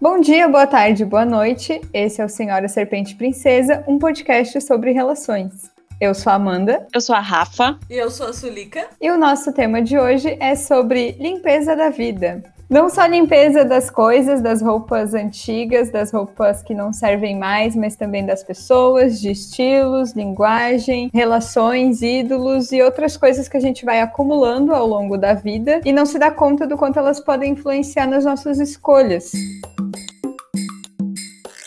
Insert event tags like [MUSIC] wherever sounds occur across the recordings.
Bom dia, boa tarde, boa noite. Esse é o Senhora Serpente Princesa, um podcast sobre relações. Eu sou a Amanda. Eu sou a Rafa. E eu sou a Sulica. E o nosso tema de hoje é sobre limpeza da vida. Não só limpeza das coisas, das roupas antigas, das roupas que não servem mais, mas também das pessoas, de estilos, linguagem, relações, ídolos e outras coisas que a gente vai acumulando ao longo da vida e não se dá conta do quanto elas podem influenciar nas nossas escolhas.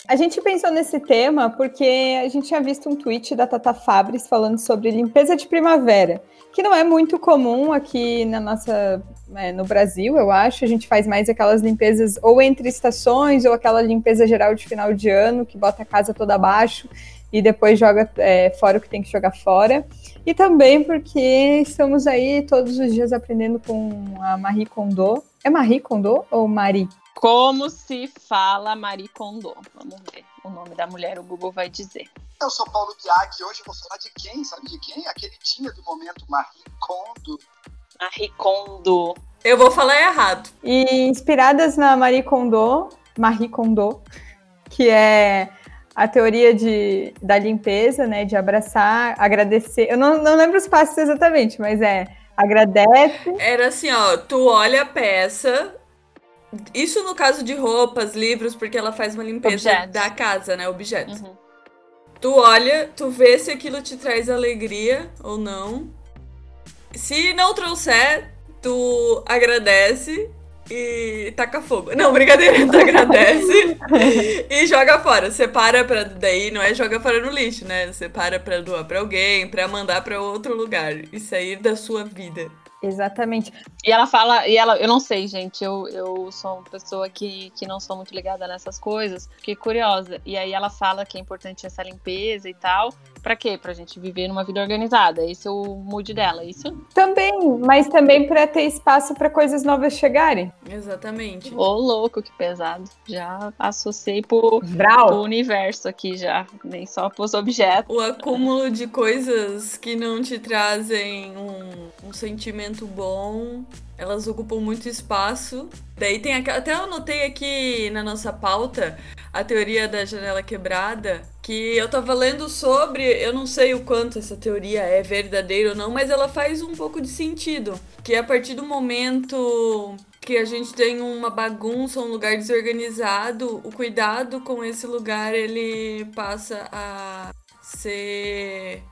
A gente pensou nesse tema porque a gente tinha visto um tweet da Tata Fabris falando sobre limpeza de primavera, que não é muito comum aqui na nossa é, no Brasil, eu acho. A gente faz mais aquelas limpezas ou entre estações ou aquela limpeza geral de final de ano que bota a casa toda abaixo e depois joga é, fora o que tem que jogar fora. E também porque estamos aí todos os dias aprendendo com a Marie Kondo. É Marie Kondo ou Marie? Como se fala Marie Kondo? Vamos ver o nome da mulher, o Google vai dizer. Eu sou Paulo Biag e hoje eu vou falar de quem? Sabe de quem? A queridinha do momento, Marie Kondo. Marie Kondo. Eu vou falar errado. E inspiradas na Marie Kondo, Marie Kondo, que é a teoria de, da limpeza, né? De abraçar, agradecer. Eu não, não lembro os passos exatamente, mas é agradece. Era assim, ó, tu olha a peça, isso no caso de roupas, livros, porque ela faz uma limpeza Objetos. da casa, né? Objetos. Uhum. Tu olha, tu vê se aquilo te traz alegria ou não. Se não trouxer, tu agradece e taca fogo. Não, brincadeira, tu agradece e joga fora. Separa pra. Daí não é joga fora no lixo, né? Separa pra doar pra alguém, pra mandar pra outro lugar e sair da sua vida. Exatamente. E ela fala, e ela, eu não sei, gente, eu, eu sou uma pessoa que, que não sou muito ligada nessas coisas, fiquei curiosa. E aí ela fala que é importante essa limpeza e tal. Pra quê? Pra gente viver numa vida organizada. Esse é o mood dela, é isso? Também, mas também para ter espaço para coisas novas chegarem. Exatamente. Ô, louco, que pesado. Já associei pro, pro universo aqui já, nem só pros objetos. O acúmulo de coisas que não te trazem um, um sentimento bom elas ocupam muito espaço. Daí tem até eu anotei aqui na nossa pauta a teoria da janela quebrada, que eu tava lendo sobre, eu não sei o quanto essa teoria é verdadeira ou não, mas ela faz um pouco de sentido, que a partir do momento que a gente tem uma bagunça, um lugar desorganizado, o cuidado com esse lugar ele passa a ser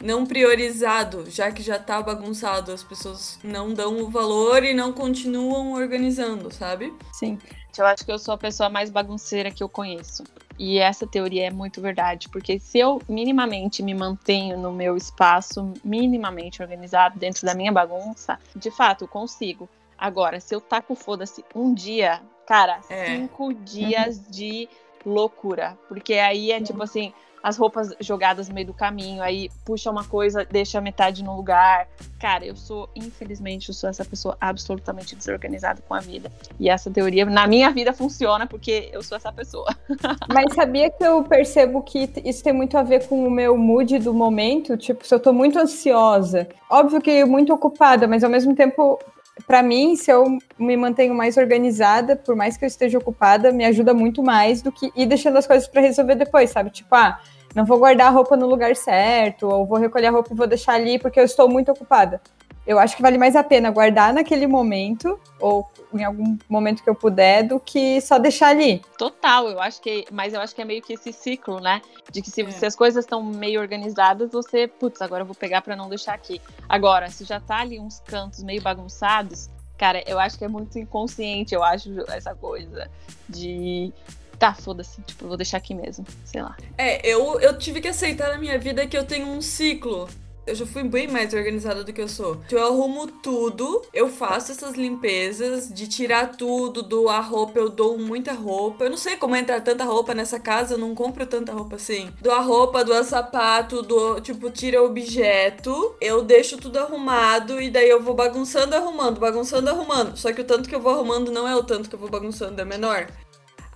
não priorizado, já que já tá bagunçado, as pessoas não dão o valor e não continuam organizando, sabe? Sim. Eu acho que eu sou a pessoa mais bagunceira que eu conheço. E essa teoria é muito verdade, porque se eu minimamente me mantenho no meu espaço minimamente organizado dentro da minha bagunça, de fato eu consigo. Agora, se eu taco foda-se um dia, cara, é. cinco dias de loucura. Porque aí é tipo assim, as roupas jogadas no meio do caminho, aí puxa uma coisa, deixa a metade no lugar. Cara, eu sou, infelizmente, eu sou essa pessoa absolutamente desorganizada com a vida. E essa teoria, na minha vida, funciona porque eu sou essa pessoa. [LAUGHS] Mas sabia que eu percebo que isso tem muito a ver com o meu mood do momento? Tipo, se eu tô muito ansiosa, óbvio que muito ocupada, mas ao mesmo tempo para mim, se eu me mantenho mais organizada, por mais que eu esteja ocupada, me ajuda muito mais do que ir deixando as coisas para resolver depois, sabe? Tipo, ah, não vou guardar a roupa no lugar certo, ou vou recolher a roupa e vou deixar ali porque eu estou muito ocupada. Eu acho que vale mais a pena guardar naquele momento, ou em algum momento que eu puder, do que só deixar ali. Total, eu acho que. Mas eu acho que é meio que esse ciclo, né? De que se, é. se as coisas estão meio organizadas, você, putz, agora eu vou pegar para não deixar aqui. Agora, se já tá ali uns cantos meio bagunçados, cara, eu acho que é muito inconsciente, eu acho, essa coisa de tá, foda-se, tipo, vou deixar aqui mesmo, sei lá. É, eu, eu tive que aceitar na minha vida que eu tenho um ciclo. Eu já fui bem mais organizada do que eu sou. Então, eu arrumo tudo, eu faço essas limpezas de tirar tudo, doar roupa, eu dou muita roupa. Eu não sei como entrar tanta roupa nessa casa, eu não compro tanta roupa assim. Doar roupa, doar sapato, do tipo, tira objeto, eu deixo tudo arrumado e daí eu vou bagunçando, arrumando, bagunçando, arrumando. Só que o tanto que eu vou arrumando não é o tanto que eu vou bagunçando, é menor.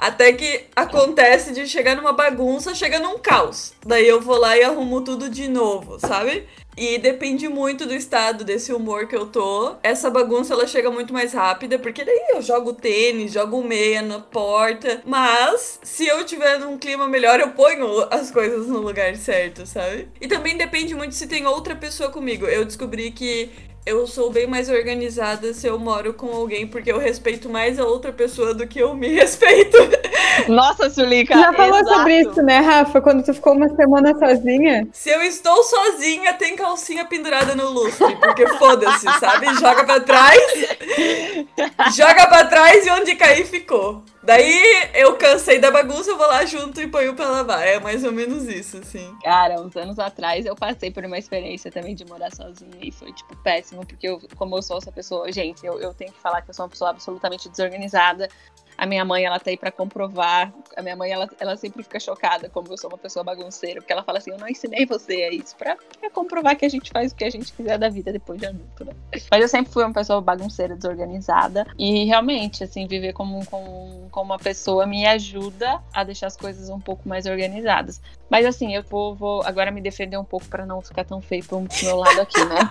Até que acontece de chegar numa bagunça, chega num caos. Daí eu vou lá e arrumo tudo de novo, sabe? E depende muito do estado desse humor que eu tô. Essa bagunça ela chega muito mais rápida, porque daí eu jogo tênis, jogo meia na porta. Mas se eu tiver num clima melhor, eu ponho as coisas no lugar certo, sabe? E também depende muito se tem outra pessoa comigo. Eu descobri que eu sou bem mais organizada se eu moro com alguém, porque eu respeito mais a outra pessoa do que eu me [LAUGHS] respeito. Nossa, Sulica! Já falou exato. sobre isso, né, Rafa? Quando tu ficou uma semana sozinha? Se eu estou sozinha, tem calcinha pendurada no lustre, porque foda-se, sabe? Joga pra trás, joga pra trás e onde cair ficou. Daí eu cansei da bagunça, eu vou lá junto e ponho pra lavar. É mais ou menos isso, assim. Cara, uns anos atrás eu passei por uma experiência também de morar sozinha e foi, tipo, péssimo, porque eu, como eu sou essa pessoa, gente, eu, eu tenho que falar que eu sou uma pessoa absolutamente desorganizada. A minha mãe, ela tá aí pra comprovar. A minha mãe, ela, ela sempre fica chocada como eu sou uma pessoa bagunceira, porque ela fala assim: eu não ensinei você a isso pra, pra comprovar que a gente faz o que a gente quiser da vida depois de adulto, né? Mas eu sempre fui uma pessoa bagunceira, desorganizada. E realmente, assim, viver como, como, como uma pessoa me ajuda a deixar as coisas um pouco mais organizadas. Mas assim, eu vou, vou agora me defender um pouco para não ficar tão feio pro meu lado aqui, né?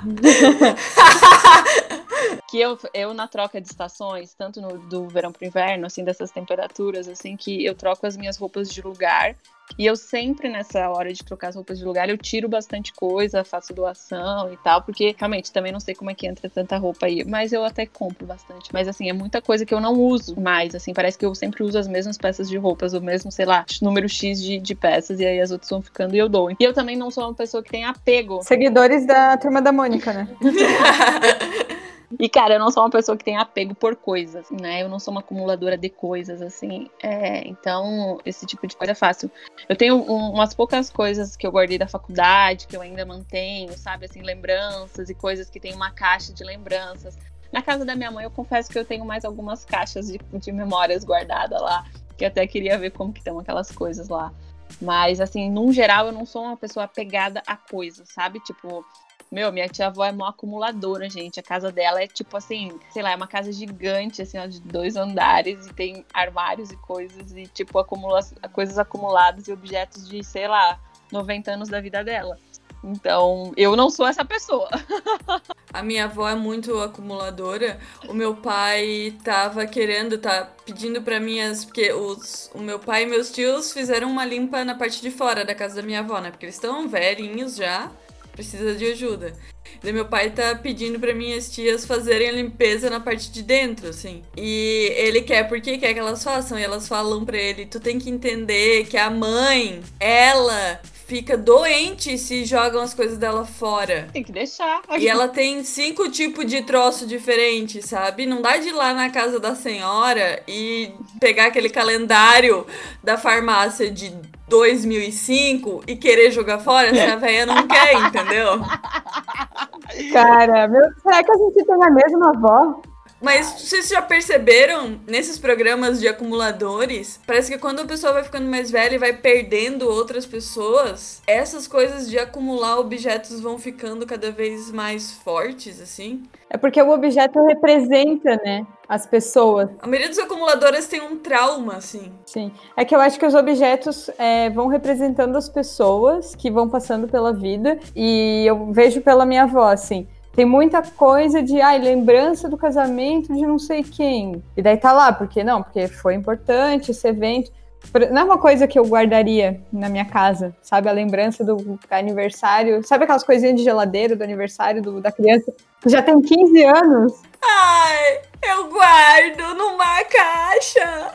[LAUGHS] que eu, eu na troca de estações, tanto no, do verão pro inverno, assim, dessas temperaturas, assim, que eu troco as minhas roupas de lugar. E eu sempre, nessa hora de trocar as roupas de lugar, eu tiro bastante coisa, faço doação e tal, porque realmente também não sei como é que entra tanta roupa aí. Mas eu até compro bastante. Mas assim, é muita coisa que eu não uso mais. Assim, parece que eu sempre uso as mesmas peças de roupas, o mesmo, sei lá, número X de, de peças, e aí as outras vão ficando e eu dou. E eu também não sou uma pessoa que tem apego. Seguidores da turma da Mônica, né? [LAUGHS] E, cara, eu não sou uma pessoa que tem apego por coisas, né? Eu não sou uma acumuladora de coisas, assim. É, então, esse tipo de coisa é fácil. Eu tenho um, umas poucas coisas que eu guardei da faculdade, que eu ainda mantenho, sabe? Assim, lembranças e coisas que tem uma caixa de lembranças. Na casa da minha mãe, eu confesso que eu tenho mais algumas caixas de, de memórias guardadas lá, que até queria ver como que estão aquelas coisas lá. Mas, assim, num geral, eu não sou uma pessoa apegada a coisas, sabe? Tipo, meu, minha tia-avó é uma acumuladora, gente. A casa dela é tipo assim, sei lá, é uma casa gigante, assim, ó, de dois andares e tem armários e coisas e tipo acumula coisas acumuladas e objetos de, sei lá, 90 anos da vida dela. Então, eu não sou essa pessoa. [LAUGHS] A minha avó é muito acumuladora. O meu pai tava querendo, tá pedindo para minhas. Porque os, o meu pai e meus tios fizeram uma limpa na parte de fora da casa da minha avó, né? Porque eles estão velhinhos já precisa de ajuda. Meu pai tá pedindo para minhas tias fazerem a limpeza na parte de dentro, assim. E ele quer, porque quer que elas façam. E elas falam para ele: tu tem que entender que a mãe, ela fica doente se jogam as coisas dela fora. Tem que deixar. E ela tem cinco tipos de troço diferentes, sabe? Não dá de ir lá na casa da senhora e pegar aquele calendário da farmácia de 2005 e querer jogar fora se a velha não quer, entendeu? Cara, meu, será que a gente tem a mesma avó? Mas vocês já perceberam nesses programas de acumuladores? Parece que quando a pessoa vai ficando mais velha e vai perdendo outras pessoas, essas coisas de acumular objetos vão ficando cada vez mais fortes, assim. É porque o objeto representa, né, as pessoas. A maioria dos acumuladores tem um trauma, assim. Sim. É que eu acho que os objetos é, vão representando as pessoas que vão passando pela vida. E eu vejo pela minha avó, assim tem muita coisa de, ai, lembrança do casamento de não sei quem. E daí tá lá, porque não, porque foi importante esse evento. Não é uma coisa que eu guardaria na minha casa, sabe? A lembrança do aniversário. Sabe aquelas coisinhas de geladeira do aniversário do, da criança que já tem 15 anos? Ai, eu guardo numa caixa.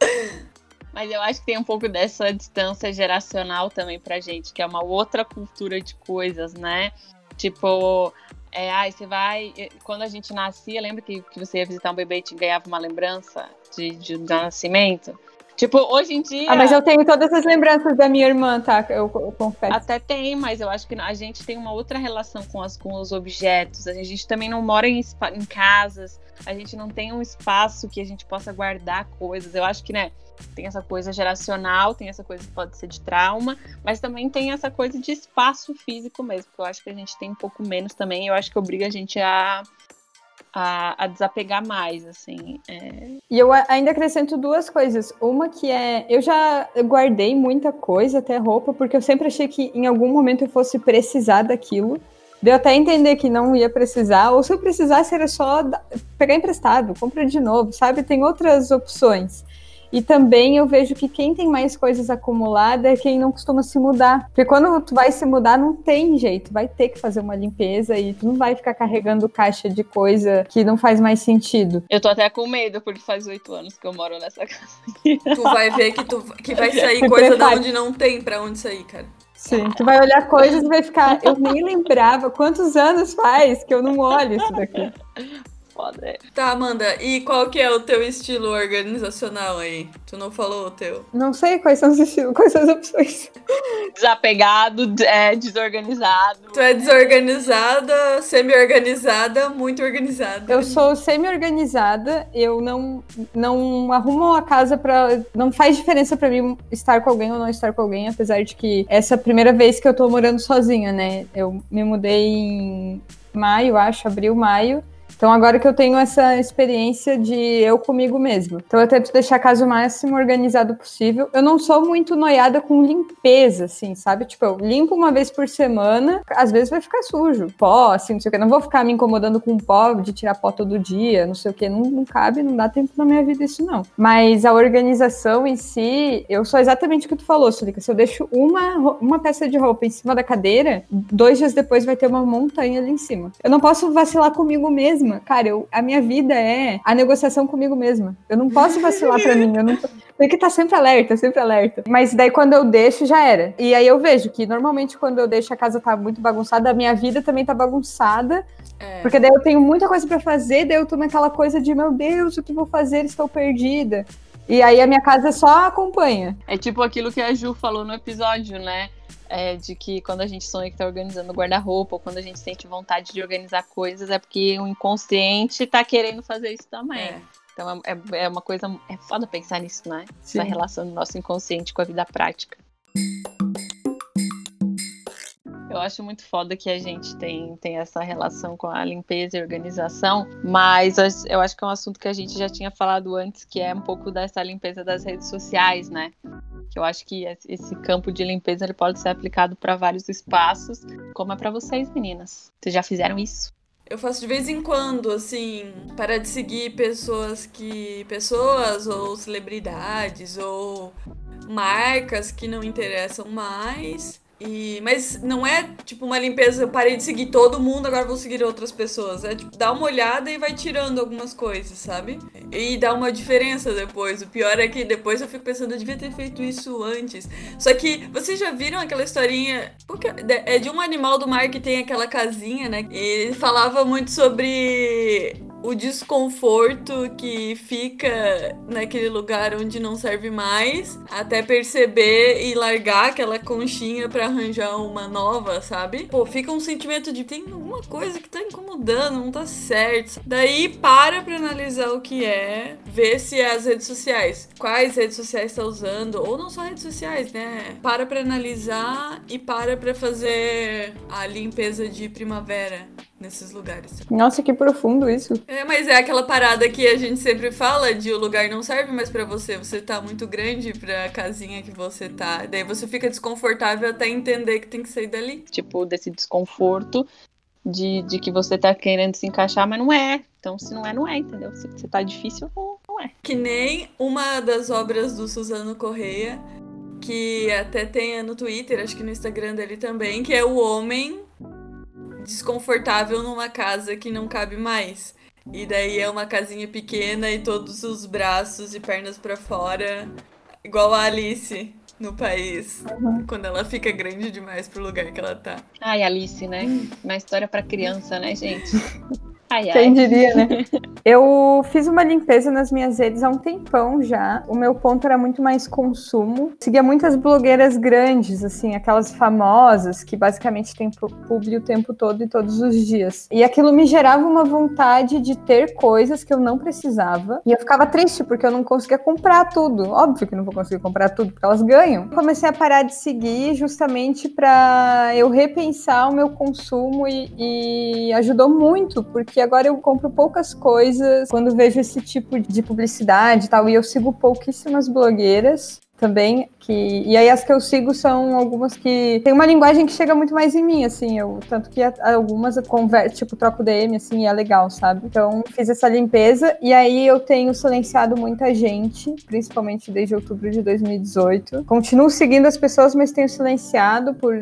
[LAUGHS] Mas eu acho que tem um pouco dessa distância geracional também pra gente, que é uma outra cultura de coisas, né? Tipo, é, ai, você vai. Quando a gente nascia, lembra que, que você ia visitar um bebê e te ganhava uma lembrança de, de, de nascimento? Tipo, hoje em dia. Ah, mas eu tenho todas as lembranças da minha irmã, tá? Eu, eu confesso. Até tem, mas eu acho que a gente tem uma outra relação com, as, com os objetos. A gente também não mora em, em casas, a gente não tem um espaço que a gente possa guardar coisas. Eu acho que, né? Tem essa coisa geracional, tem essa coisa que pode ser de trauma, mas também tem essa coisa de espaço físico mesmo, que eu acho que a gente tem um pouco menos também. Eu acho que obriga a gente a a, a desapegar mais, assim. É... E eu ainda acrescento duas coisas. Uma que é, eu já guardei muita coisa, até roupa, porque eu sempre achei que em algum momento eu fosse precisar daquilo. Deu até entender que não ia precisar, ou se eu precisasse era só pegar emprestado, comprar de novo, sabe? Tem outras opções. E também eu vejo que quem tem mais coisas acumuladas é quem não costuma se mudar. Porque quando tu vai se mudar, não tem jeito. Vai ter que fazer uma limpeza e tu não vai ficar carregando caixa de coisa que não faz mais sentido. Eu tô até com medo, porque faz oito anos que eu moro nessa casa aqui. Tu vai ver que, tu, [LAUGHS] que vai sair coisa de onde não tem pra onde sair, cara. Sim, tu vai olhar coisas e vai ficar. Eu nem lembrava quantos anos faz que eu não olho isso daqui foda. É. Tá, Amanda, e qual que é o teu estilo organizacional aí? Tu não falou o teu. Não sei quais são os estilos, quais são as opções. [LAUGHS] Desapegado, é, desorganizado. Tu é desorganizada, semi-organizada, muito organizada. Eu sou semi-organizada, eu não, não arrumo a casa pra. Não faz diferença pra mim estar com alguém ou não estar com alguém, apesar de que essa é a primeira vez que eu tô morando sozinha, né? Eu me mudei em maio, acho, abril, maio. Então, agora que eu tenho essa experiência de eu comigo mesma. Então, eu tento deixar a casa o máximo organizado possível. Eu não sou muito noiada com limpeza, assim, sabe? Tipo, eu limpo uma vez por semana, às vezes vai ficar sujo. Pó, assim, não sei o que. Não vou ficar me incomodando com pó, de tirar pó todo dia, não sei o que. Não, não cabe, não dá tempo na minha vida isso, não. Mas a organização em si, eu sou exatamente o que tu falou, Sulica. Se eu deixo uma, uma peça de roupa em cima da cadeira, dois dias depois vai ter uma montanha ali em cima. Eu não posso vacilar comigo mesma mesma. Cara, eu, a minha vida é a negociação comigo mesma. Eu não posso vacilar pra mim. Eu não, tem que estar sempre alerta, sempre alerta. Mas daí quando eu deixo, já era. E aí eu vejo que normalmente quando eu deixo a casa tá muito bagunçada, a minha vida também tá bagunçada. É. Porque daí eu tenho muita coisa para fazer, daí eu tô naquela coisa de, meu Deus, o que vou fazer? Estou perdida. E aí a minha casa só acompanha. É tipo aquilo que a Ju falou no episódio, né? É, de que quando a gente sonha que está organizando guarda-roupa, ou quando a gente sente vontade de organizar coisas, é porque o inconsciente está querendo fazer isso também. É. Então é, é, é uma coisa. É foda pensar nisso, né? Sim. Essa relação do nosso inconsciente com a vida prática. Eu acho muito foda que a gente tem, tem essa relação com a limpeza e organização, mas eu acho que é um assunto que a gente já tinha falado antes, que é um pouco dessa limpeza das redes sociais, né? Eu acho que esse campo de limpeza ele pode ser aplicado para vários espaços, como é para vocês, meninas. Vocês já fizeram isso? Eu faço de vez em quando, assim, para de seguir pessoas que. pessoas ou celebridades ou marcas que não interessam mais e, mas não é tipo uma limpeza, eu parei de seguir todo mundo, agora vou seguir outras pessoas. É tipo, dá uma olhada e vai tirando algumas coisas, sabe? E dá uma diferença depois. O pior é que depois eu fico pensando, eu devia ter feito isso antes. Só que vocês já viram aquela historinha? É de um animal do mar que tem aquela casinha, né? E falava muito sobre o desconforto que fica naquele lugar onde não serve mais, até perceber e largar aquela conchinha para arranjar uma nova, sabe? Pô, fica um sentimento de tem alguma coisa que tá incomodando, não tá certo. Daí para pra analisar o que é, ver se é as redes sociais, quais redes sociais tá usando, ou não só redes sociais, né? Para pra analisar e para pra fazer a limpeza de primavera nesses lugares. Nossa, que profundo isso. É, mas é aquela parada que a gente sempre fala de o lugar não serve mais para você, você tá muito grande pra casinha que você tá. Daí você fica desconfortável até entender que tem que sair dali. Tipo, desse desconforto de, de que você tá querendo se encaixar, mas não é. Então, se não é, não é, entendeu? Se você tá difícil, não é. Que nem uma das obras do Suzano Correia, que até tem no Twitter, acho que no Instagram dele também, que é o homem desconfortável numa casa que não cabe mais. E daí é uma casinha pequena e todos os braços e pernas para fora, igual a Alice no país, uhum. quando ela fica grande demais pro lugar que ela tá. Ai, Alice, né? Uma história para criança, né, gente? [LAUGHS] Ai, ai. Quem diria, né? [LAUGHS] Eu fiz uma limpeza nas minhas redes há um tempão já. O meu ponto era muito mais consumo. Seguia muitas blogueiras grandes, assim, aquelas famosas que basicamente tem publi o tempo todo e todos os dias. E aquilo me gerava uma vontade de ter coisas que eu não precisava. E eu ficava triste porque eu não conseguia comprar tudo. Óbvio que não vou conseguir comprar tudo porque elas ganham. Comecei a parar de seguir justamente para eu repensar o meu consumo e, e ajudou muito porque que agora eu compro poucas coisas quando vejo esse tipo de publicidade e tal, e eu sigo pouquíssimas blogueiras também, que e aí as que eu sigo são algumas que tem uma linguagem que chega muito mais em mim, assim, eu tanto que algumas eu converso, tipo, troco DM assim, e é legal, sabe? Então, fiz essa limpeza e aí eu tenho silenciado muita gente, principalmente desde outubro de 2018. Continuo seguindo as pessoas, mas tenho silenciado por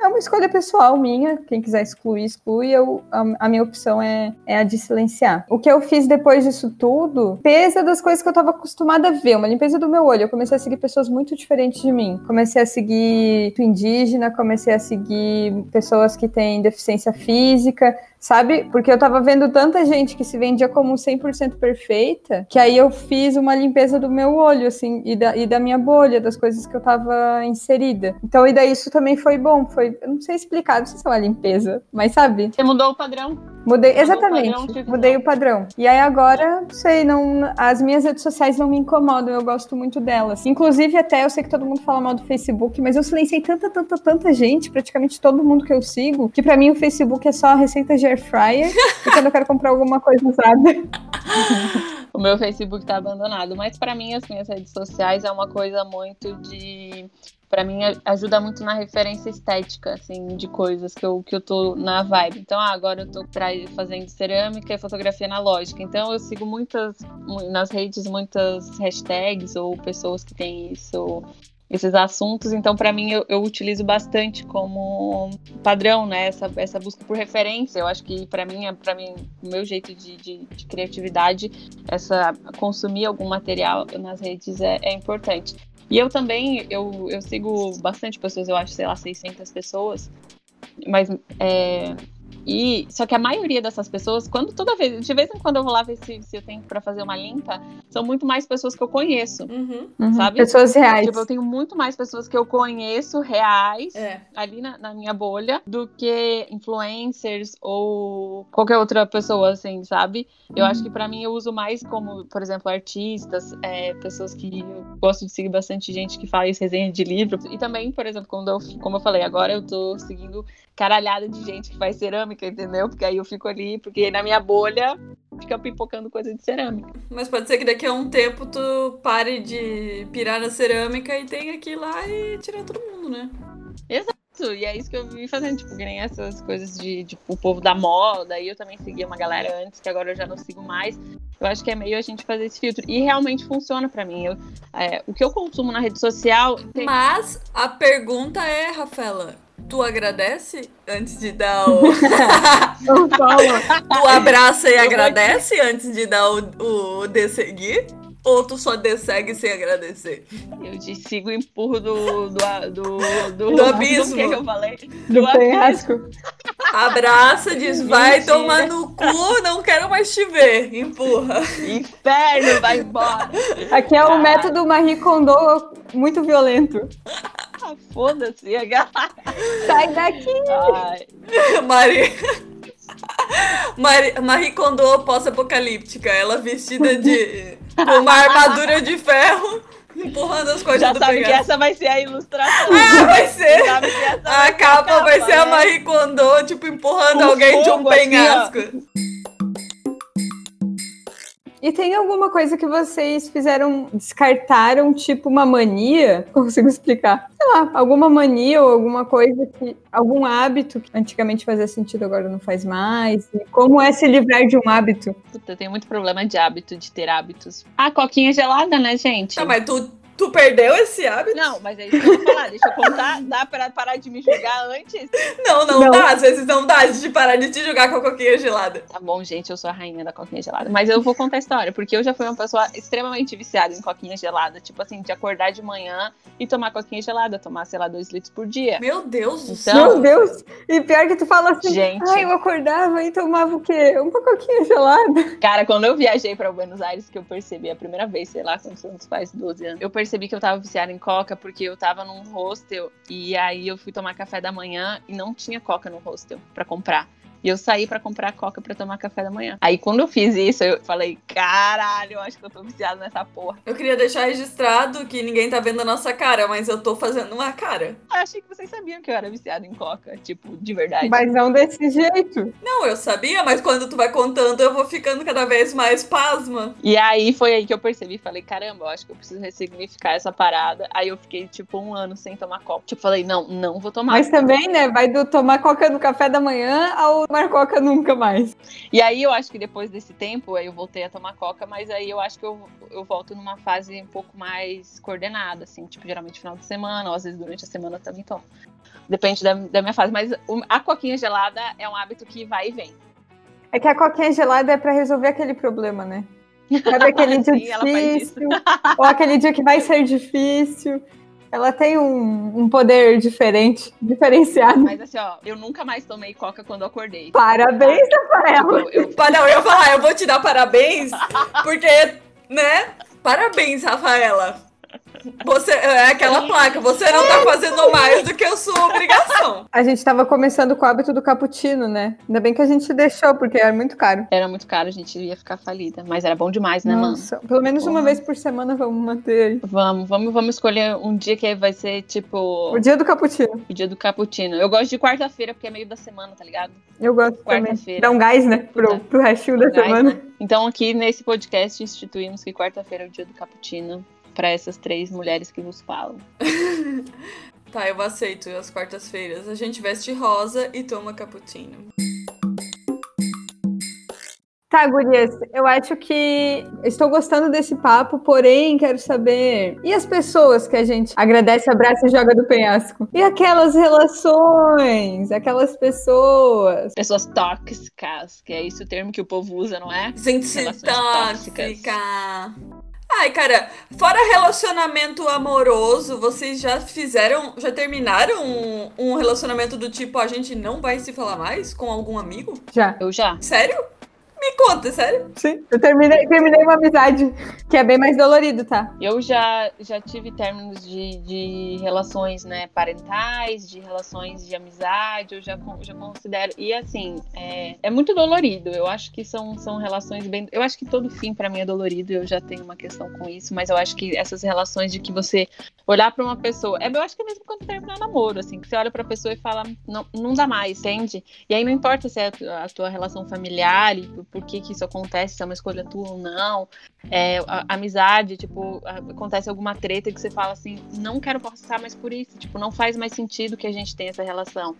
é uma escolha pessoal minha. Quem quiser excluir, exclui. Eu, a, a, minha opção é, é a de silenciar. O que eu fiz depois disso tudo, pesa das coisas que eu estava acostumada a ver. Uma limpeza do meu olho. Eu comecei a seguir pessoas muito diferentes de mim. Comecei a seguir indígena, comecei a seguir pessoas que têm deficiência física sabe? Porque eu tava vendo tanta gente que se vendia como 100% perfeita, que aí eu fiz uma limpeza do meu olho, assim, e da, e da minha bolha, das coisas que eu tava inserida. Então, e daí isso também foi bom, foi, eu não sei explicar, não sei se é uma limpeza, mas sabe? Você mudou o padrão? Mudei, exatamente, o padrão, mudei o padrão. E aí agora, não sei, não, as minhas redes sociais não me incomodam, eu gosto muito delas. Inclusive, até eu sei que todo mundo fala mal do Facebook, mas eu silenciei tanta, tanta, tanta gente, praticamente todo mundo que eu sigo, que para mim o Facebook é só receita de air fryer e quando eu quero comprar alguma coisa usada. [LAUGHS] o meu Facebook tá abandonado, mas para mim as minhas redes sociais é uma coisa muito de para mim ajuda muito na referência estética, assim, de coisas que eu, que eu tô na vibe. Então, ah, agora eu tô fazendo cerâmica e fotografia analógica. Então, eu sigo muitas, nas redes, muitas hashtags ou pessoas que têm isso esses assuntos. Então, para mim, eu, eu, utilizo bastante como padrão, né? Essa, essa busca por referência. Eu acho que para mim, para mim, o meu jeito de, de, de, criatividade, essa consumir algum material nas redes é, é importante. E eu também, eu, eu sigo bastante pessoas, eu acho, sei lá, 600 pessoas, mas é, e só que a maioria dessas pessoas, quando toda vez, de vez em quando eu vou lá ver se, se eu tenho para fazer uma limpa, são muito mais pessoas que eu conheço, uhum. uhum. sabe? Pessoas reais. Tipo, eu tenho muito mais pessoas que eu conheço reais é. ali na, na, minha bolha do que influencers ou qualquer outra pessoa, assim, sabe? Eu uhum. acho que para mim eu uso mais como, por exemplo, artistas, é, pessoas que eu gosto de seguir bastante gente que faz resenha de livro e também, por exemplo, quando eu, como eu falei, agora eu tô seguindo caralhada de gente que faz cerâmica, entendeu? Porque aí eu fico ali, porque na minha bolha fica pipocando coisa de cerâmica. Mas pode ser que daqui a um tempo tu pare de pirar na cerâmica e tenha que ir lá e tirar todo mundo, né? Exato. E é isso que eu vim fazendo, tipo, que nem essas coisas de, de o povo da moda. E eu também seguia uma galera antes, que agora eu já não sigo mais. Eu acho que é meio a gente fazer esse filtro. E realmente funciona para mim. Eu, é, o que eu consumo na rede social. Tem... Mas a pergunta é, Rafaela, tu agradece antes de dar o. [LAUGHS] tu abraça e agradece antes de dar o, o de seguir? Ou tu só dessegue sem agradecer? Eu te sigo e empurro do, do, do, do, do abismo. Do que, que eu falei? Do, do penhasco. Abraça, diz, vai Mentira. tomar no cu, não quero mais te ver. Empurra. Inferno, vai embora. Aqui é o método Marie Kondo muito violento. Ah, foda-se, a galera. Sai daqui! Ai. Maria. Marie, Marie Kondo pós-apocalíptica. Ela vestida de. com uma armadura de ferro. Empurrando as coisas Já do sabe que essa vai ser a ilustração. Ah, vai ser. a capa, capa vai ser a Marie Kondo, tipo, empurrando Com alguém de um penhasco. E tem alguma coisa que vocês fizeram, descartaram, tipo uma mania? [LAUGHS] Consigo explicar? Sei lá, alguma mania ou alguma coisa que. algum hábito que antigamente fazia sentido, agora não faz mais? E como é se livrar de um hábito? Puta, eu tenho muito problema de hábito, de ter hábitos. Ah, coquinha gelada, né, gente? Tá, mas tu Tu perdeu esse hábito? Não, mas é isso que eu vou falar. Deixa eu contar. Dá pra parar de me julgar antes? Não, não, não. dá. Às vezes não dá de parar de te julgar com a coquinha gelada. Tá bom, gente. Eu sou a rainha da coquinha gelada. Mas eu vou contar a história. Porque eu já fui uma pessoa extremamente viciada em coquinha gelada. Tipo assim, de acordar de manhã e tomar coquinha gelada. Tomar, sei lá, dois litros por dia. Meu Deus do então, céu. Meu Deus. E pior que tu fala assim. Gente. Ai, eu acordava e tomava o quê? Uma coquinha gelada. Cara, quando eu viajei pra Buenos Aires, que eu percebi a primeira vez, sei lá, quando faz 12 anos, eu percebi que eu tava viciada em coca porque eu tava num hostel e aí eu fui tomar café da manhã e não tinha coca no hostel para comprar. E eu saí para comprar coca para tomar café da manhã. Aí quando eu fiz isso, eu falei, caralho, eu acho que eu tô viciado nessa porra. Eu queria deixar registrado que ninguém tá vendo a nossa cara, mas eu tô fazendo uma cara. Eu achei que vocês sabiam que eu era viciada em coca, tipo, de verdade. Mas não desse jeito. Não, eu sabia, mas quando tu vai contando, eu vou ficando cada vez mais pasma. E aí foi aí que eu percebi, falei, caramba, eu acho que eu preciso ressignificar essa parada. Aí eu fiquei, tipo, um ano sem tomar coca. Tipo, falei, não, não vou tomar. Mas também, né, vai do tomar coca no café da manhã ao tomar coca nunca mais. E aí eu acho que depois desse tempo, eu voltei a tomar coca, mas aí eu acho que eu, eu volto numa fase um pouco mais coordenada, assim, tipo, geralmente final de semana, ou às vezes durante a semana eu também tomo. Depende da, da minha fase, mas a coquinha gelada é um hábito que vai e vem. É que a coquinha gelada é pra resolver aquele problema, né? Sabe [LAUGHS] aquele dia Sim, isso. difícil, ou aquele dia que vai ser difícil. Ela tem um, um poder diferente, diferenciado. Mas assim, ó, eu nunca mais tomei coca quando acordei. Parabéns, Rafaela. Eu, eu- [LAUGHS] Não, eu ia falar, eu vou te dar parabéns, porque, né? Parabéns, Rafaela. Você é aquela placa, você não tá fazendo mais do que a sua obrigação. A gente tava começando com o hábito do cappuccino, né? Ainda bem que a gente deixou, porque era muito caro. era muito caro, a gente ia ficar falida. Mas era bom demais, né, mano? Nossa, pelo menos uma Porra. vez por semana vamos manter aí. Vamos, vamos, vamos escolher um dia que vai ser tipo O dia do cappuccino. o dia do cappuccino. Eu gosto de quarta-feira porque é meio da semana, tá ligado? Eu gosto. Quarta-feira. Dá um gás, né? Pro, pro restinho da Gás, semana. né? Então aqui nesse podcast instituímos que quarta-feira é o dia do cappuccino para essas três mulheres que vos falam. [LAUGHS] Tá, eu aceito as quartas-feiras. A gente veste rosa e toma cappuccino. Tá, gurias, eu acho que estou gostando desse papo, porém quero saber. E as pessoas que a gente agradece, abraça e joga do penhasco? E aquelas relações? Aquelas pessoas? Pessoas tóxicas, que é esse o termo que o povo usa, não é? Gente Relações tóxica. tóxicas. Ai, cara, fora relacionamento amoroso, vocês já fizeram, já terminaram um, um relacionamento do tipo a gente não vai se falar mais com algum amigo? Já. Eu já. Sério? Me conta, sério? Sim. Eu terminei, terminei uma amizade, que é bem mais dolorido, tá? Eu já, já tive términos de, de relações né, parentais, de relações de amizade, eu já, já considero. E assim, é, é muito dolorido. Eu acho que são, são relações bem. Eu acho que todo fim pra mim é dolorido, eu já tenho uma questão com isso, mas eu acho que essas relações de que você olhar pra uma pessoa. É, eu acho que é mesmo quando terminar namoro, assim, que você olha pra pessoa e fala, não, não dá mais, entende? E aí não importa se é a tua, a tua relação familiar e por, que, que isso acontece, se é uma escolha tua ou não é, a- amizade, tipo, a- acontece alguma treta que você fala assim, não quero passar mais por isso, tipo, não faz mais sentido que a gente tenha essa relação.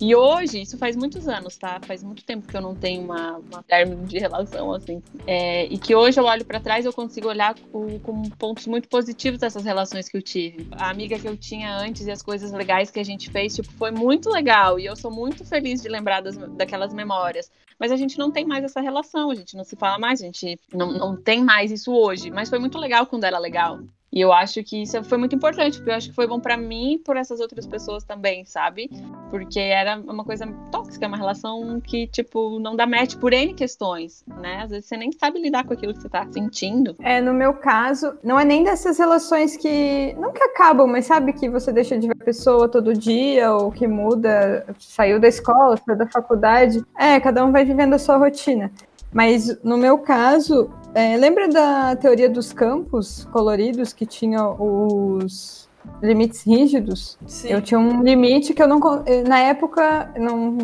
E hoje, isso faz muitos anos, tá? Faz muito tempo que eu não tenho uma, uma término de relação, assim. É, e que hoje eu olho pra trás eu consigo olhar com, com pontos muito positivos dessas relações que eu tive. A amiga que eu tinha antes e as coisas legais que a gente fez, tipo, foi muito legal. E eu sou muito feliz de lembrar das, daquelas memórias. Mas a gente não tem mais essa relação, a gente não se fala mais, a gente não, não tem mais isso hoje. Mas foi muito legal quando era legal. E eu acho que isso foi muito importante, porque eu acho que foi bom pra mim e por essas outras pessoas também, sabe? Porque era uma coisa tóxica, uma relação que, tipo, não dá match por N questões, né? Às vezes você nem sabe lidar com aquilo que você tá sentindo. É, no meu caso, não é nem dessas relações que. Que acabam, mas sabe que você deixa de ver a pessoa todo dia, ou que muda, saiu da escola, saiu da faculdade. É, cada um vai vivendo a sua rotina. Mas no meu caso, é, lembra da teoria dos campos coloridos que tinha os limites rígidos? Sim. Eu tinha um limite que eu não. eh, Na época, não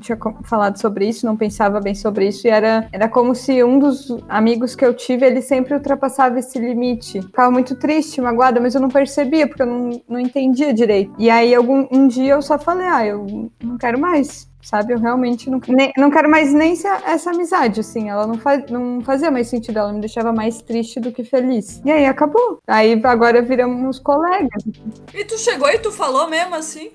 tinha falado sobre isso, não pensava bem sobre isso, e era, era como se um dos amigos que eu tive, ele sempre ultrapassava esse limite. Ficava muito triste, magoada, mas eu não percebia, porque eu não, não entendia direito. E aí, algum, um dia eu só falei, ah, eu não quero mais. Sabe, eu realmente não, nem- não quero mais nem essa amizade, assim. Ela não, faz, não fazia mais sentido, ela me deixava mais triste do que feliz. E aí acabou. Aí agora viramos colegas. E tu chegou e tu falou mesmo assim?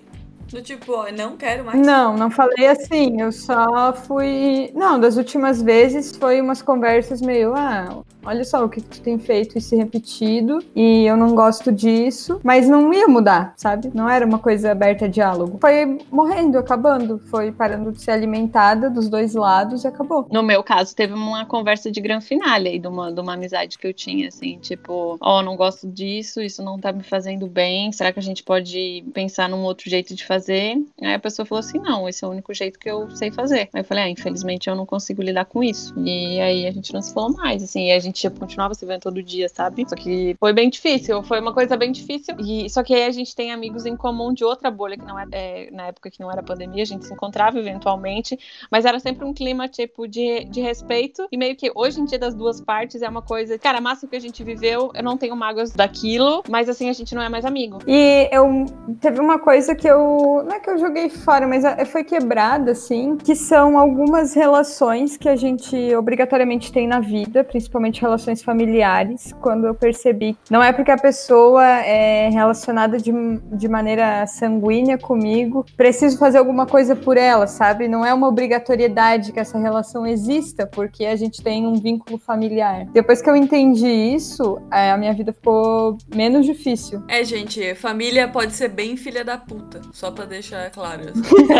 Do tipo, ó, não quero mais. Não, não falei assim. Eu só fui. Não, das últimas vezes foi umas conversas meio. Ah, olha só o que, tu tem feito e se repetido. E eu não gosto disso. Mas não ia mudar, sabe? Não era uma coisa aberta a diálogo. Foi morrendo, acabando. Foi parando de ser alimentada dos dois lados e acabou. No meu caso, teve uma conversa de grande finale aí, de uma, de uma amizade que eu tinha, assim, tipo, ó, não gosto disso, isso não tá me fazendo bem, será que a gente pode pensar num outro jeito de fazer? Fazer. Aí a pessoa falou assim: não, esse é o único jeito que eu sei fazer. Aí eu falei: ah, infelizmente eu não consigo lidar com isso. E aí a gente não se falou mais, assim, e a gente continuava se vendo todo dia, sabe? Só que foi bem difícil, foi uma coisa bem difícil. E só que aí a gente tem amigos em comum de outra bolha que não é, é na época que não era pandemia, a gente se encontrava eventualmente, mas era sempre um clima tipo de, de respeito e meio que hoje em dia das duas partes é uma coisa, cara, massa que a gente viveu, eu não tenho mágoas daquilo, mas assim a gente não é mais amigo. E eu teve uma coisa que eu não é que eu joguei fora, mas foi quebrada assim, que são algumas relações que a gente obrigatoriamente tem na vida, principalmente relações familiares, quando eu percebi, não é porque a pessoa é relacionada de, de maneira sanguínea comigo, preciso fazer alguma coisa por ela, sabe? Não é uma obrigatoriedade que essa relação exista, porque a gente tem um vínculo familiar. Depois que eu entendi isso, é, a minha vida ficou menos difícil. É, gente, família pode ser bem filha da puta, só pra deixar claro.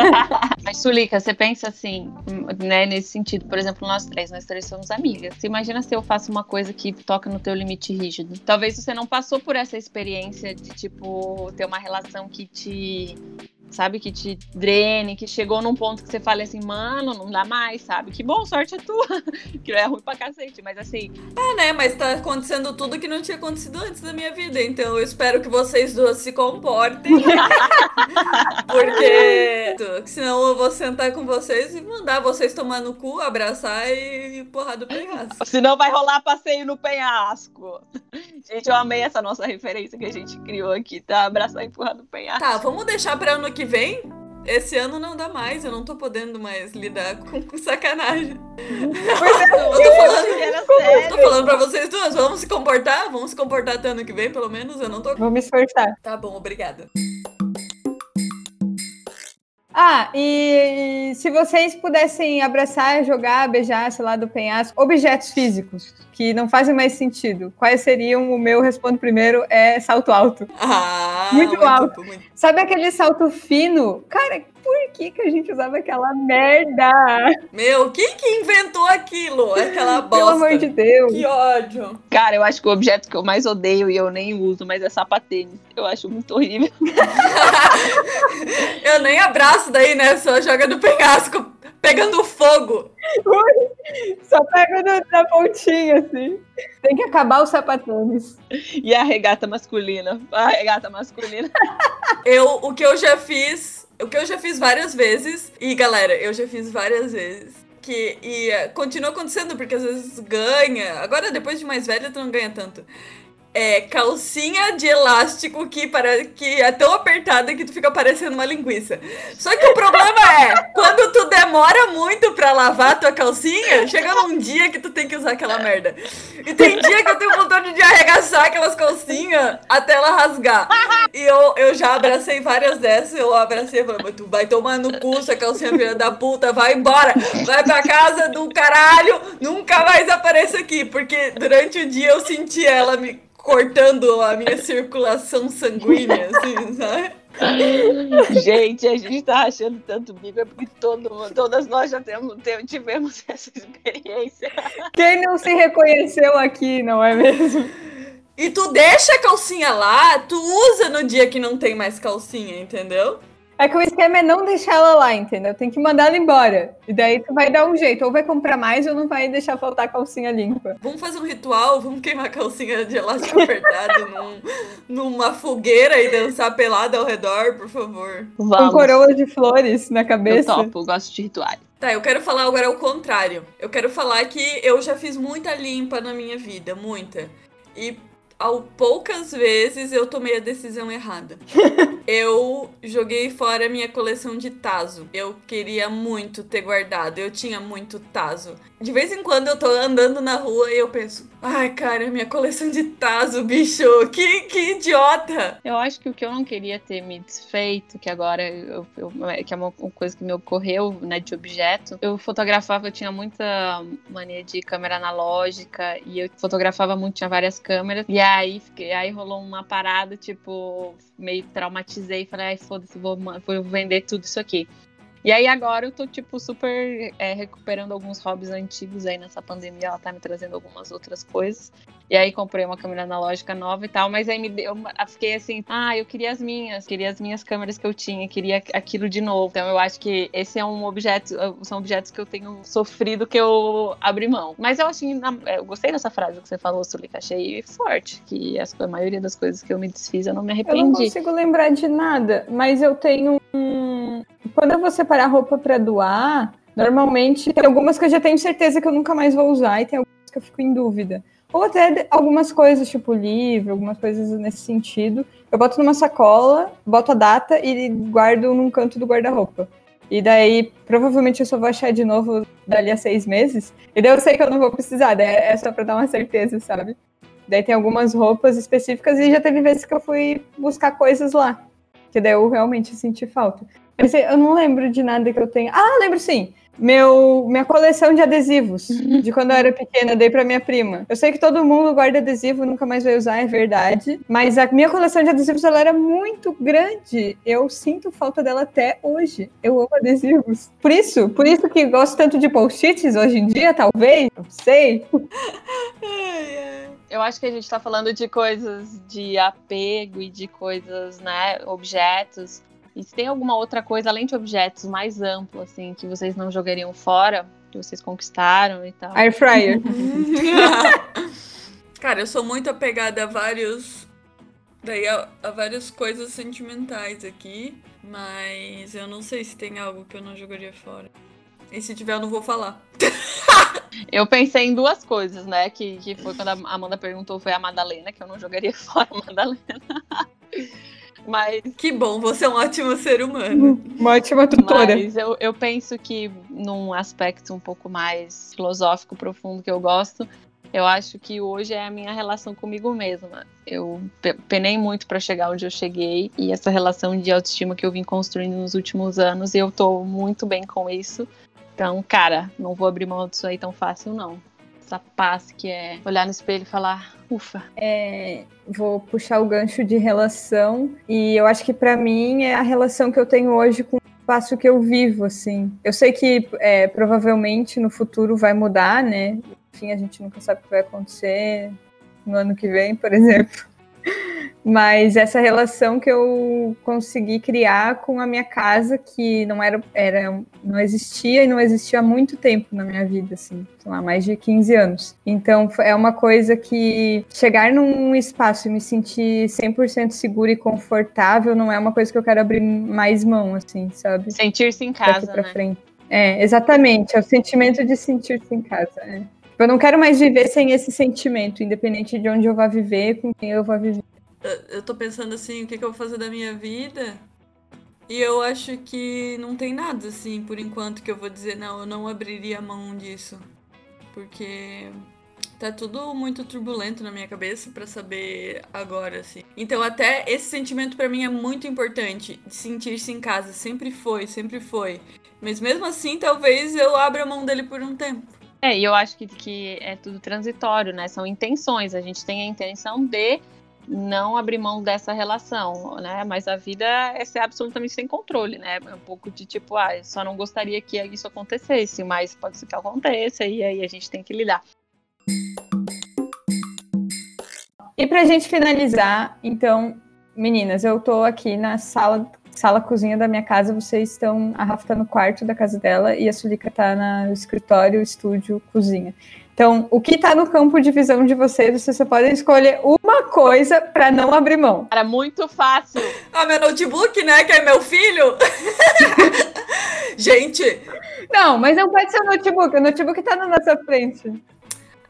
[LAUGHS] Mas, Sulica, você pensa assim, né, nesse sentido, por exemplo, nós três, nós três somos amigas. Você imagina se eu faço uma coisa que toca no teu limite rígido. Talvez você não passou por essa experiência de, tipo, ter uma relação que te sabe? Que te drene, que chegou num ponto que você fala assim, mano, não dá mais, sabe? Que bom, sorte é tua. [LAUGHS] que é ruim pra cacete, mas assim. É, né? Mas tá acontecendo tudo que não tinha acontecido antes da minha vida. Então eu espero que vocês duas se comportem. [LAUGHS] Porque senão eu vou sentar com vocês e mandar vocês tomar no cu, abraçar e porrar do penhasco. Senão vai rolar passeio no penhasco. Gente, eu amei essa nossa referência que a gente criou aqui, tá? Abraçar e empurrar no penhasco. Tá, vamos deixar pra ano que vem? Esse ano não dá mais, eu não tô podendo mais lidar com, com [LAUGHS] sacanagem. Pois é, [LAUGHS] eu tô falando, tô falando pra vocês duas, vamos se comportar? Vamos se comportar até ano que vem, pelo menos? Eu não tô. Vou me esforçar. Tá bom, obrigada. Ah, e, e, se vocês pudessem abraçar, jogar, beijar, sei lá, do penhasco, objetos físicos que não fazem mais sentido, quais seriam? O meu respondo primeiro é salto alto. Ah, muito, muito alto. Muito. Sabe aquele salto fino? Cara, por que, que a gente usava aquela merda? Meu, quem que inventou aquilo? Aquela bosta. [LAUGHS] Pelo amor de Deus. Que ódio. Cara, eu acho que o objeto que eu mais odeio e eu nem uso, mas é sapatênis. Eu acho muito horrível. [LAUGHS] eu nem abraço daí, né? Só joga no penhasco pegando fogo. Ui, só pega na pontinha, assim. Tem que acabar os sapatênis. E a regata masculina. A regata masculina. eu, o que eu já fiz, o que eu já fiz várias vezes, e galera, eu já fiz várias vezes. Que, e continua acontecendo, porque às vezes ganha. Agora, depois de mais velha, tu não ganha tanto é, calcinha de elástico que, para, que é tão apertada que tu fica parecendo uma linguiça. Só que o problema é, quando tu demora muito pra lavar tua calcinha, chega num dia que tu tem que usar aquela merda. E tem dia que eu tenho vontade de arregaçar aquelas calcinhas até ela rasgar. E eu, eu já abracei várias dessas, eu abracei e falei, tu vai tomar no cu essa calcinha filha da puta, vai embora, vai pra casa do caralho, nunca mais apareça aqui. Porque durante o dia eu senti ela me cortando a minha circulação sanguínea, assim, sabe? Gente, a gente tá achando tanto bico, é porque todo, todas nós já temos, tivemos [LAUGHS] essa experiência. Quem não se reconheceu aqui, não é mesmo? E tu deixa a calcinha lá, tu usa no dia que não tem mais calcinha, entendeu? É que o esquema é não deixar ela lá, entendeu? Tem que mandar ela embora. E daí tu vai dar um jeito. Ou vai comprar mais ou não vai deixar faltar a calcinha limpa. Vamos fazer um ritual, vamos queimar a calcinha de elástico [LAUGHS] apertado num, numa fogueira e dançar pelada ao redor, por favor. Vamos. Com coroa de flores na cabeça. Eu topo, eu gosto de rituais. Tá, eu quero falar agora o contrário. Eu quero falar que eu já fiz muita limpa na minha vida, muita. E ao poucas vezes eu tomei a decisão errada. [LAUGHS] eu joguei fora a minha coleção de Tazo. Eu queria muito ter guardado. Eu tinha muito Tazo. De vez em quando eu tô andando na rua e eu penso, ai, cara, minha coleção de Tazo, bicho, que, que idiota! Eu acho que o que eu não queria ter me desfeito, que agora eu, eu, que é uma coisa que me ocorreu, né, de objeto, eu fotografava, eu tinha muita mania de câmera analógica e eu fotografava muito, tinha várias câmeras. E aí, aí rolou uma parada, tipo, meio traumatizei, falei, ai, foda-se, vou, vou vender tudo isso aqui. E aí agora eu tô, tipo, super é, recuperando alguns hobbies antigos aí nessa pandemia, ela tá me trazendo algumas outras coisas. E aí comprei uma câmera analógica nova e tal, mas aí me deu, eu fiquei assim, ah, eu queria as minhas, queria as minhas câmeras que eu tinha, queria aquilo de novo. Então eu acho que esse é um objeto, são objetos que eu tenho sofrido que eu abri mão. Mas eu achei, eu gostei dessa frase que você falou, Sulica, achei forte, que a maioria das coisas que eu me desfiz eu não me arrependi. Eu não consigo lembrar de nada, mas eu tenho um... Quando eu vou separar roupa para doar, normalmente tem algumas que eu já tenho certeza que eu nunca mais vou usar e tem algumas que eu fico em dúvida. Ou até algumas coisas, tipo livro, algumas coisas nesse sentido. Eu boto numa sacola, boto a data e guardo num canto do guarda-roupa. E daí, provavelmente, eu só vou achar de novo dali a seis meses. E daí eu sei que eu não vou precisar, daí é só pra dar uma certeza, sabe? Daí tem algumas roupas específicas e já teve vezes que eu fui buscar coisas lá. Que daí eu realmente senti falta. Mas eu não lembro de nada que eu tenha. Ah, lembro sim! meu, minha coleção de adesivos, [LAUGHS] de quando eu era pequena, dei para minha prima. Eu sei que todo mundo guarda adesivo, nunca mais vai usar, é verdade. Mas a minha coleção de adesivos ela era muito grande. Eu sinto falta dela até hoje. Eu amo adesivos. Por isso, por isso que gosto tanto de post-its hoje em dia, talvez, não sei. [LAUGHS] [LAUGHS] Eu acho que a gente está falando de coisas de apego e de coisas, né, objetos e se tem alguma outra coisa, além de objetos mais amplo, assim, que vocês não jogariam fora, que vocês conquistaram e tal? Air fryer. [LAUGHS] Cara, eu sou muito apegada a vários. Daí a, a várias coisas sentimentais aqui. Mas eu não sei se tem algo que eu não jogaria fora. E se tiver, eu não vou falar. [LAUGHS] eu pensei em duas coisas, né? Que, que foi quando a Amanda perguntou, foi a Madalena, que eu não jogaria [LAUGHS] fora a Madalena. Mas. Que bom, você é um ótimo ser humano. Uma ótima tutora. Mas eu, eu penso que, num aspecto um pouco mais filosófico, profundo que eu gosto, eu acho que hoje é a minha relação comigo mesma. Eu penei muito para chegar onde eu cheguei e essa relação de autoestima que eu vim construindo nos últimos anos, eu tô muito bem com isso. Então, cara, não vou abrir mão disso aí tão fácil, não essa paz que é olhar no espelho e falar, ufa. É, vou puxar o gancho de relação e eu acho que para mim é a relação que eu tenho hoje com o espaço que eu vivo, assim. Eu sei que é, provavelmente no futuro vai mudar, né? Enfim, a gente nunca sabe o que vai acontecer no ano que vem, por [LAUGHS] exemplo. Mas essa relação que eu consegui criar com a minha casa, que não era, era não existia e não existia há muito tempo na minha vida, assim, sei lá, mais de 15 anos. Então é uma coisa que chegar num espaço e me sentir 100% segura e confortável não é uma coisa que eu quero abrir mais mão, assim, sabe? Sentir-se em casa, pra né? frente. É, exatamente, é o sentimento de sentir-se em casa. É. Eu não quero mais viver sem esse sentimento, independente de onde eu vá viver, com quem eu vá viver. Eu tô pensando assim, o que, que eu vou fazer da minha vida? E eu acho que não tem nada, assim, por enquanto, que eu vou dizer, não, eu não abriria a mão disso. Porque tá tudo muito turbulento na minha cabeça para saber agora, assim. Então, até esse sentimento para mim é muito importante, de sentir-se em casa. Sempre foi, sempre foi. Mas mesmo assim, talvez eu abra a mão dele por um tempo. É, e eu acho que, que é tudo transitório, né? São intenções. A gente tem a intenção de não abrir mão dessa relação, né? Mas a vida é ser absolutamente sem controle, né? É um pouco de tipo, ah, só não gostaria que isso acontecesse, mas pode ser que aconteça e aí a gente tem que lidar. E pra gente finalizar, então, meninas, eu tô aqui na sala sala cozinha da minha casa, vocês estão. A Rafa tá no quarto da casa dela e a Sulica tá no escritório, estúdio, cozinha. Então, o que tá no campo de visão de vocês, vocês só podem escolher uma coisa para não abrir mão. Era muito fácil. Ah, meu notebook, né? Que é meu filho. [LAUGHS] Gente. Não, mas não pode ser o notebook. O notebook tá na nossa frente.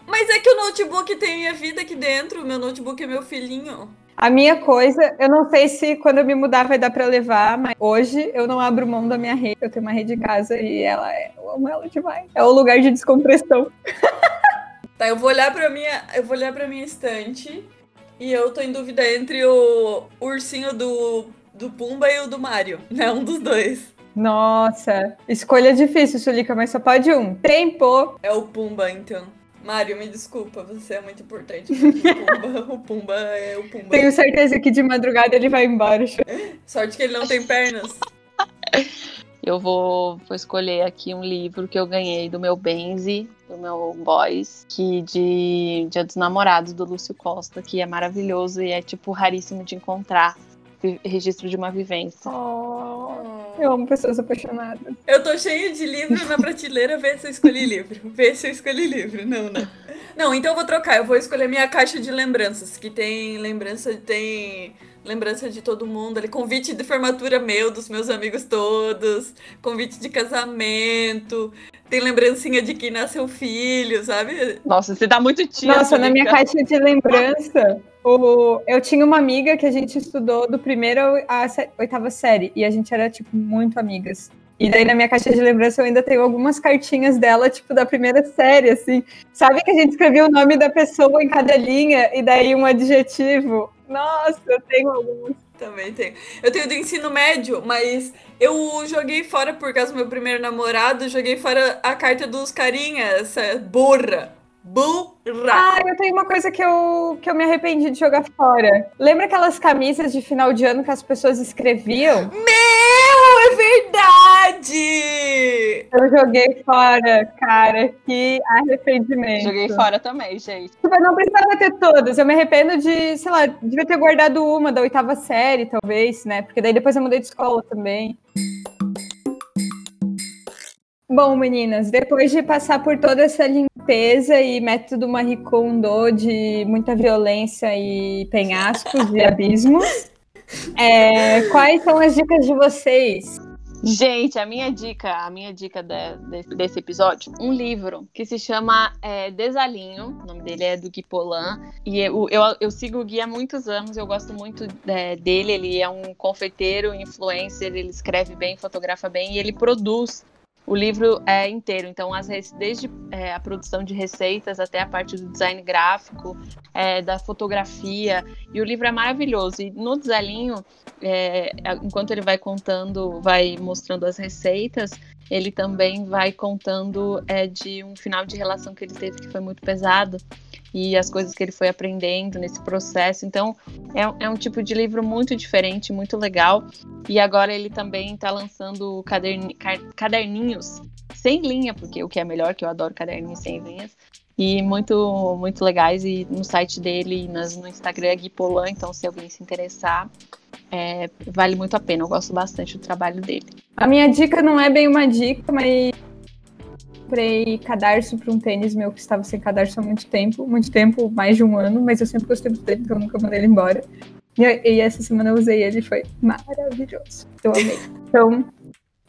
Mas é que o notebook tem minha vida aqui dentro. O meu notebook é meu filhinho. A minha coisa, eu não sei se quando eu me mudar vai dar para levar, mas hoje eu não abro mão da minha rede. Eu tenho uma rede em casa e ela é, eu amo ela demais. É o lugar de descompressão. [LAUGHS] Tá, eu vou olhar para minha, eu vou olhar para minha estante e eu tô em dúvida entre o ursinho do do Pumba e o do Mario, [LAUGHS] né? Um dos dois. Nossa, escolha difícil, Sulica, mas só pode um. Tempo. É o Pumba, então. Mário, me desculpa, você é muito importante. O Pumba, o Pumba é o Pumba. Tenho certeza que de madrugada ele vai embora. Sorte que ele não tem pernas. Eu vou, vou escolher aqui um livro que eu ganhei do meu Benzi, do meu boys, que de Dia dos Namorados, do Lúcio Costa, que é maravilhoso e é, tipo, raríssimo de encontrar. Registro de uma vivência. Oh, eu amo pessoas apaixonadas. Eu tô cheio de livro na prateleira, vê se eu escolhi livro. Vê se eu escolhi livro. Não, não. Não, então eu vou trocar. Eu vou escolher minha caixa de lembranças, que tem lembrança, tem lembrança de todo mundo ali, convite de formatura meu, dos meus amigos todos, convite de casamento, tem lembrancinha de que nasceu filho, sabe? Nossa, você tá muito tia. Nossa, na minha caixa de lembrança, o, eu tinha uma amiga que a gente estudou do primeiro à oitava série, e a gente era, tipo, muito amigas. E daí na minha caixa de lembrança eu ainda tenho algumas cartinhas dela, tipo, da primeira série, assim. Sabe que a gente escrevia o nome da pessoa em cada linha e daí um adjetivo? Nossa, eu tenho alguns. Também tenho. Eu tenho do ensino médio, mas eu joguei fora por causa do meu primeiro namorado, joguei fora a carta dos carinhas, burra. Burra. Ah, eu tenho uma coisa que eu, que eu me arrependi de jogar fora. Lembra aquelas camisas de final de ano que as pessoas escreviam? Meu, é verdade! Eu joguei fora, cara. Que arrependimento. Joguei fora também, gente. Tipo, eu não precisava ter todas. Eu me arrependo de, sei lá, devia ter guardado uma da oitava série, talvez, né? Porque daí depois eu mudei de escola também. Bom, meninas, depois de passar por toda essa limpeza e método Marie Kondo de muita violência e penhascos e abismos, é, quais são as dicas de vocês? Gente, a minha dica, a minha dica de, de, desse episódio, um livro que se chama é, Desalinho, o nome dele é do Gui Polan, e eu, eu, eu, sigo o Gui há muitos anos, eu gosto muito é, dele, ele é um confeiteiro, influencer, ele escreve bem, fotografa bem, e ele produz o livro é inteiro. Então, as, desde é, a produção de receitas até a parte do design gráfico, é, da fotografia. E o livro é maravilhoso. E no desalinho, é, enquanto ele vai contando, vai mostrando as receitas, ele também vai contando é, de um final de relação que ele teve que foi muito pesado e as coisas que ele foi aprendendo nesse processo. Então, é, é um tipo de livro muito diferente, muito legal. E agora ele também está lançando caderni, caderninhos sem linha, porque o que é melhor, que eu adoro caderninhos sem linhas. E muito, muito legais. E no site dele, nas, no Instagram é Gui Polan, então se alguém se interessar, é, vale muito a pena. Eu gosto bastante do trabalho dele. A minha dica não é bem uma dica, mas comprei cadarço para um tênis meu que estava sem cadarço há muito tempo, muito tempo, mais de um ano, mas eu sempre gostei do tênis, então eu nunca mandei ele embora. E, e essa semana eu usei ele, foi maravilhoso. Eu amei. Então,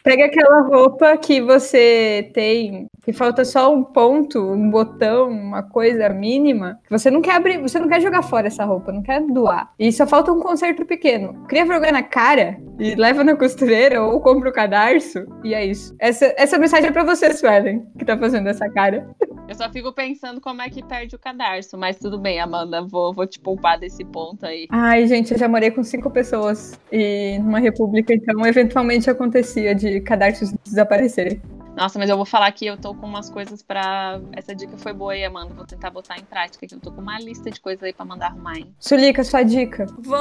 Pega aquela roupa que você tem, que falta só um ponto, um botão, uma coisa mínima. Você não quer abrir, você não quer jogar fora essa roupa, não quer doar. E só falta um conserto pequeno. Queria vergonha na cara e leva na costureira ou compra o cadarço. E é isso. Essa, essa mensagem é pra você, Suelen, que tá fazendo essa cara. Eu só fico pensando como é que perde o cadarço, mas tudo bem, Amanda, vou, vou te poupar desse ponto aí. Ai, gente, eu já morei com cinco pessoas e numa república, então eventualmente acontecia de cadarços desaparecerem. Nossa, mas eu vou falar que eu tô com umas coisas para Essa dica foi boa aí, Amanda. Vou tentar botar em prática, que eu tô com uma lista de coisas aí pra mandar arrumar, hein? Sulica, sua dica. Vou...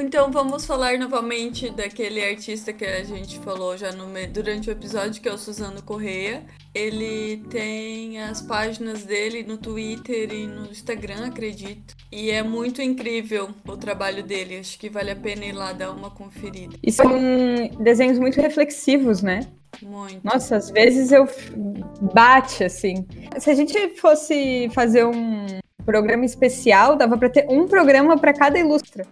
Então vamos falar novamente daquele artista que a gente falou já no... durante o episódio, que é o Suzano Correia. Ele tem as páginas dele no Twitter e no Instagram, acredito. E é muito incrível o trabalho dele. Acho que vale a pena ir lá dar uma conferida. E são desenhos muito reflexivos, né? Muito. Nossa, às vezes eu bate assim. Se a gente fosse fazer um programa especial, dava para ter um programa para cada ilustra.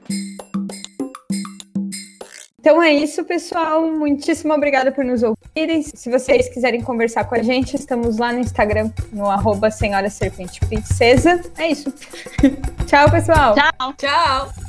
Então é isso, pessoal. Muitíssimo obrigada por nos ouvirem. Se vocês quiserem conversar com a gente, estamos lá no Instagram, no arroba Senhora Serpente Princesa. É isso. [LAUGHS] Tchau, pessoal. Tchau. Tchau.